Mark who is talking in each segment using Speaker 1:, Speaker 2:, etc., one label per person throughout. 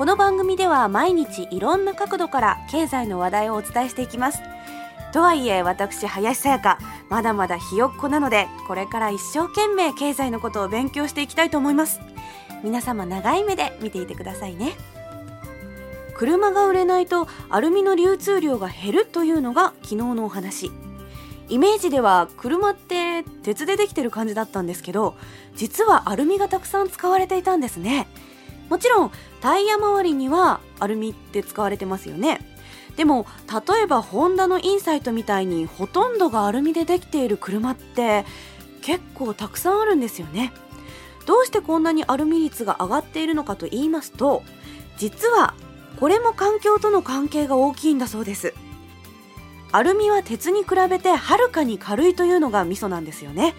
Speaker 1: この番組では毎日いろんな角度から経済の話題をお伝えしていきます。とはいえ私林さやかまだまだひよっこなのでこれから一生懸命経済のことを勉強していきたいと思います。皆様長い目で見ていてくださいね。車が売れないとアルミの流通量が減るというのが昨日のお話。イメージでは車って鉄でできてる感じだったんですけど実はアルミがたくさん使われていたんですね。もちろんタイヤ周りにはアルミって使われてますよね。でも例えばホンダのインサイトみたいにほとんどがアルミでできている車って結構たくさんあるんですよね。どうしてこんなにアルミ率が上がっているのかと言いますと実はこれも環境との関係が大きいんだそうです。アルミは鉄に比べてはるかに軽いというのがミソなんですよね。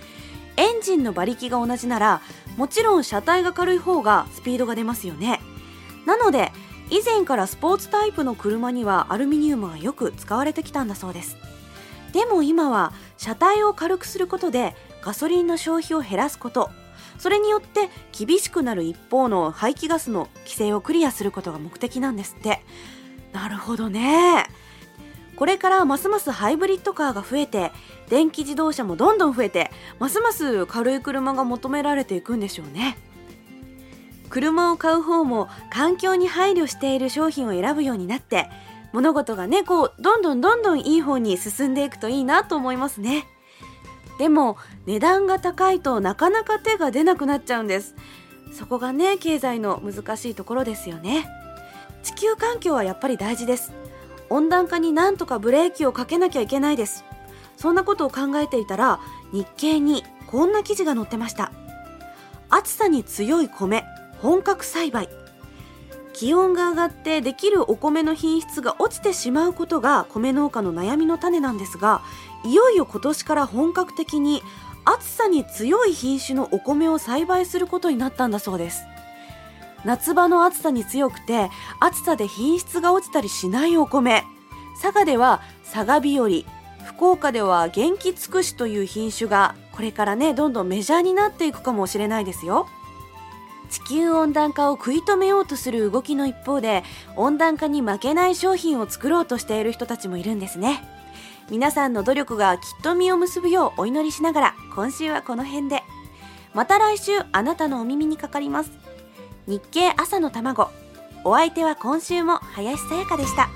Speaker 1: エンジンの馬力が同じならもちろん車体が軽い方がスピードが出ますよね。なので以前からスポーツタイプの車にはアルミニウムがよく使われてきたんだそうです。でも今は車体を軽くすることでガソリンの消費を減らすことそれによって厳しくなる一方の排気ガスの規制をクリアすることが目的なんですって。なるほどね。これからますますハイブリッドカーが増えて電気自動車もどんどん増えてますます軽い車が求められていくんでしょうね。車を買う方も環境に配慮している商品を選ぶようになって物事がねこうどんどんどんどんいい方に進んでいくといいなと思いますね。でも値段が高いとなかなか手が出なくなっちゃうんです。そこがね経済の難しいところですよね。地球環境はやっぱり大事です。温暖化になんとかブレーキをかけなきゃいけないです。そんなことを考えていたら日経にこんな記事が載ってました。暑さに強い米本格栽培。気温が上がってできるお米の品質が落ちてしまうことが米農家の悩みの種なんですがいよいよ今年から本格的に暑さに強い品種のお米を栽培することになったんだそうです。夏場の暑さに強くて暑さで品質が落ちたりしないお米。佐賀では佐賀日和。福岡では元気尽くしという品種がこれからねどんどんメジャーになっていくかもしれないですよ。地球温暖化を食い止めようとする動きの一方で温暖化に負けない商品を作ろうとしている人たちもいるんですね。皆さんの努力がきっと実を結ぶようお祈りしながら今週はこの辺で。また来週あなたのお耳にかかります。日経朝の卵お相手は今週も林さやかでした。